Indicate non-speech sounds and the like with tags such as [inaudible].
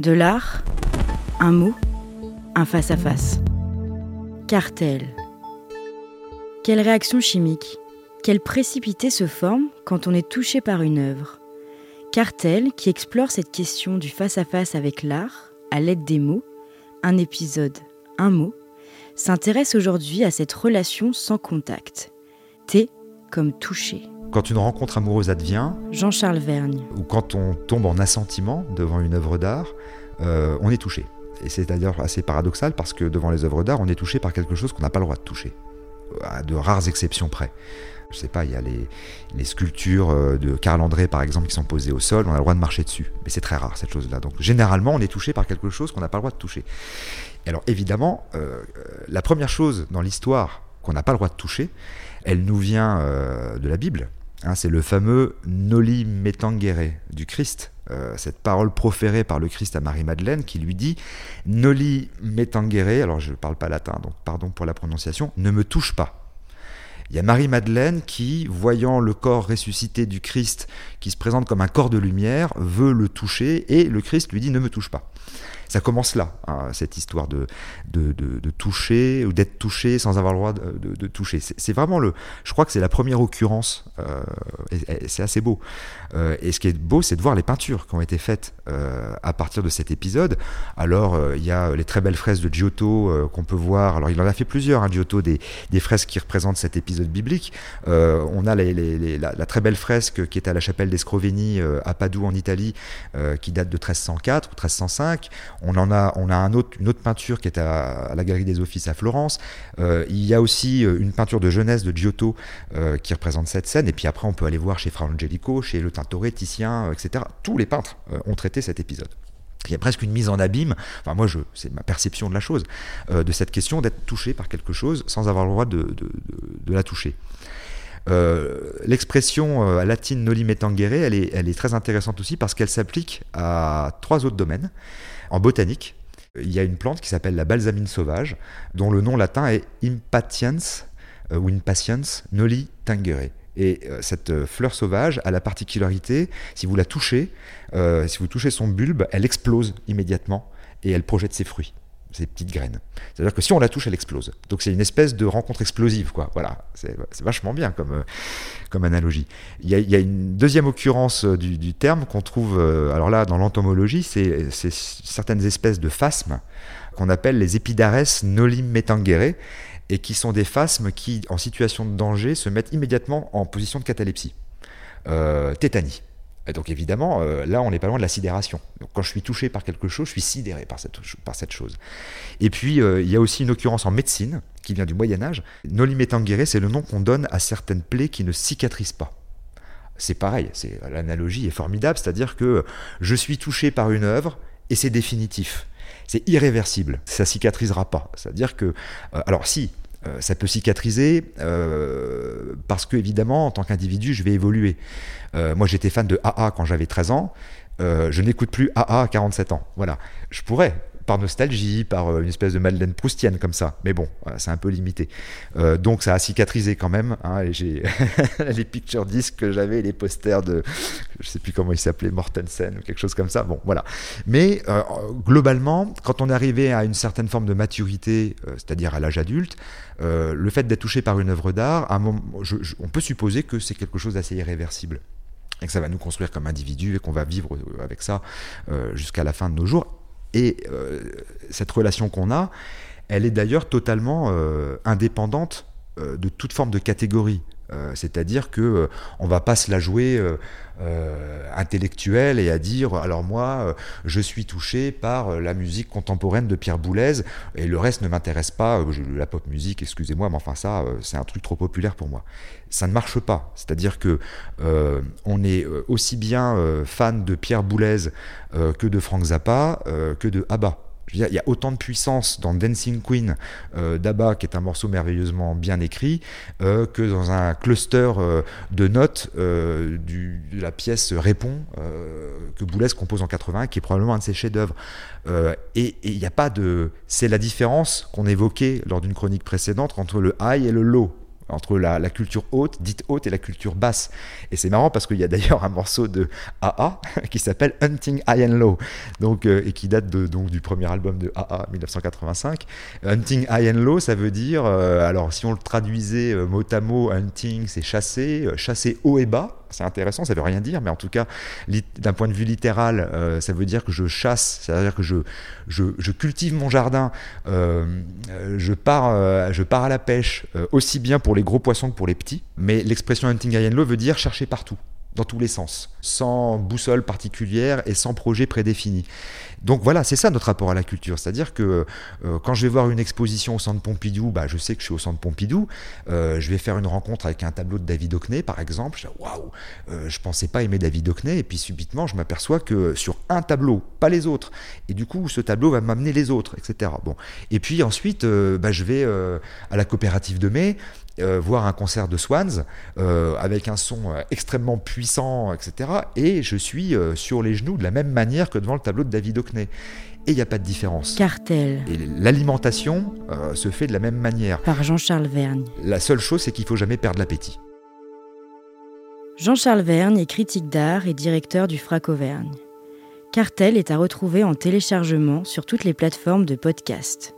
De l'art, un mot, un face-à-face. Cartel. Quelle réaction chimique, quelle précipité se forme quand on est touché par une œuvre Cartel, qui explore cette question du face-à-face avec l'art, à l'aide des mots, un épisode, un mot, s'intéresse aujourd'hui à cette relation sans contact. T comme toucher. Quand une rencontre amoureuse advient, Jean-Charles Vergne. ou quand on tombe en assentiment devant une œuvre d'art, euh, on est touché. Et c'est d'ailleurs assez paradoxal parce que devant les œuvres d'art, on est touché par quelque chose qu'on n'a pas le droit de toucher, à de rares exceptions près. Je sais pas, il y a les, les sculptures euh, de Karl André par exemple qui sont posées au sol, on a le droit de marcher dessus. Mais c'est très rare cette chose-là. Donc généralement, on est touché par quelque chose qu'on n'a pas le droit de toucher. Et alors évidemment, euh, la première chose dans l'histoire qu'on n'a pas le droit de toucher, elle nous vient euh, de la Bible. Hein, c'est le fameux Noli me tangere du Christ, euh, cette parole proférée par le Christ à Marie-Madeleine qui lui dit Noli me tangere, alors je ne parle pas latin, donc pardon pour la prononciation, ne me touche pas. Il y a Marie-Madeleine qui, voyant le corps ressuscité du Christ qui se présente comme un corps de lumière, veut le toucher et le Christ lui dit ne me touche pas. Ça commence là, hein, cette histoire de, de, de, de toucher ou d'être touché sans avoir le droit de, de toucher. C'est vraiment le. Je crois que c'est la première occurrence, euh, et, c'est assez beau. Euh, et ce qui est beau, c'est de voir les peintures qui ont été faites euh, à partir de cet épisode. Alors, euh, il y a les très belles fresques de Giotto euh, qu'on peut voir. Alors, il en a fait plusieurs, hein, Giotto, des, des fresques qui représentent cet épisode biblique. Euh, on a les, les, les, la, la, très belle fresque qui est à la chapelle des Scroveni à Padoue en Italie, qui date de 1304 ou 1305. On en a, on a une autre peinture qui est à, la Galerie des Offices à Florence. Euh, il y a aussi une peinture de jeunesse de Giotto euh, qui représente cette scène. Et puis après, on peut aller voir chez Fra Angelico, chez Le Tintoret, Titien, etc. Tous les peintres euh, ont traité cet épisode. Il y a presque une mise en abîme, enfin moi c'est ma perception de la chose, euh, de cette question d'être touché par quelque chose sans avoir le droit de la toucher. Euh, L'expression euh, latine noli me tangere, elle est, très intéressante aussi parce qu'elle s'applique à trois autres domaines. En botanique, il y a une plante qui s'appelle la balsamine sauvage, dont le nom latin est Impatiens euh, ou Impatiens noli tangere. Et cette fleur sauvage a la particularité, si vous la touchez, si vous touchez son bulbe, elle explose immédiatement et elle projette ses fruits ces petites graines. C'est-à-dire que si on la touche, elle explose. Donc c'est une espèce de rencontre explosive, quoi. Voilà, c'est vachement bien comme, euh, comme analogie. Il y, a, une deuxième occurrence euh, du, terme qu'on trouve, euh, alors là, dans l'entomologie, c'est certaines espèces de phasmes qu'on appelle les epidares nolim metangere et qui sont des phasmes qui, en situation de danger, se mettent immédiatement en position de catalepsie. Tétanie. Donc évidemment, euh, là, on n'est pas loin de la sidération. Quand je suis touché par quelque chose, je suis sidéré par cette, par cette chose. Et puis, euh, il y a aussi une occurrence en médecine, qui vient du Moyen Âge. Nolimetangere, c'est le nom qu'on donne à certaines plaies qui ne cicatrisent pas. C'est pareil, c'est l'analogie est formidable, c'est-à-dire que je suis touché par une œuvre et c'est définitif. C'est irréversible, ça cicatrisera pas. C'est-à-dire que, euh, alors si, euh, ça peut cicatriser euh, parce que évidemment en tant qu'individu je vais évoluer. Euh, moi j'étais fan de AA quand j'avais 13 ans, je n'écoute plus AA à 47 ans. Voilà, je pourrais par nostalgie, par euh, une espèce de Madeleine Proustienne comme ça. Mais bon, c'est un peu limité. Euh, donc ça a cicatrisé quand même. Hein, j'ai [laughs] les picture discs que j'avais, les posters de, je sais plus comment il s'appelait, Mortensen ou quelque chose comme ça. Bon, voilà. Mais euh, globalement, quand on arrivé à une certaine forme de maturité, c'est-à-dire à, l'âge adulte, le fait d'être touché par une œuvre d'art, on peut supposer que c'est quelque chose d'assez irréversible et que ça va nous construire comme individu et qu'on va vivre avec ça jusqu'à la fin de nos jours. Et euh, cette relation qu'on a, elle est d'ailleurs totalement euh, indépendante euh, de toute forme de catégorie. Euh, c'est-à-dire que on va pas se la jouer intellectuelle et à dire alors moi je suis touché par la musique contemporaine de Pierre Boulez et le reste ne m'intéresse pas la pop musique excusez-moi mais enfin ça c'est un truc trop populaire pour moi. Ça ne marche pas. C'est-à-dire que euh, on est aussi bien euh, fan de Pierre Boulez euh, que de Frank Zappa que de ABBA il y a autant de puissance dans Dancing Queen euh, d'Abba, qui est un morceau merveilleusement bien écrit, euh, que dans un cluster euh, de notes du, de la pièce Répond, que Boulez compose en 80, qui est probablement un de ses chefs-d'œuvre. Et il n'y a pas de. C'est la différence qu'on évoquait lors d'une chronique précédente entre le high et le low. Entre la, culture haute, dite haute, et la culture basse. Et c'est marrant parce qu'il y a d'ailleurs un morceau de AA [laughs] qui s'appelle Hunting High and Low, donc, euh, et qui date donc, du premier album de AA 1985. Hunting High and Low, ça veut dire, euh, alors si on le traduisait euh, mot à mot, hunting, c'est chasser, chasser haut et bas c'est intéressant, ça veut rien dire, mais en tout cas, d'un point de vue littéral, euh, ça veut dire que je chasse, c'est-à-dire que je, je, cultive mon jardin, euh, je, pars, euh, je pars à la pêche, aussi bien pour les gros poissons que pour les petits, mais l'expression hunting high and low veut dire chercher partout dans tous les sens, sans boussole particulière et sans projet prédéfini. Donc voilà, c'est ça notre rapport à la culture. C'est-à-dire que euh, quand je vais voir une exposition au centre Pompidou, bah, je sais que je suis au centre Pompidou. Euh, je vais faire une rencontre avec un tableau de David Hockney, par exemple. Je waouh, euh, je pensais pas aimer David Hockney. Et puis subitement, je m'aperçois que sur un tableau, pas les autres. Et du coup, ce tableau va m'amener les autres, etc. Bon. Et puis ensuite, bah, je vais à la coopérative de mai. voir un concert de Swans avec un son extrêmement puissant, etc. Et je suis sur les genoux de la même manière que devant le tableau de David Hockney. Et il n'y a pas de différence. Cartel. Et l'alimentation euh, se fait de la même manière. Par Jean-Charles Vergne. La seule chose, c'est qu'il faut jamais perdre l'appétit. Jean-Charles Vergne est critique d'art et directeur du FRAC Auvergne. Cartel est à retrouver en téléchargement sur toutes les plateformes de podcast.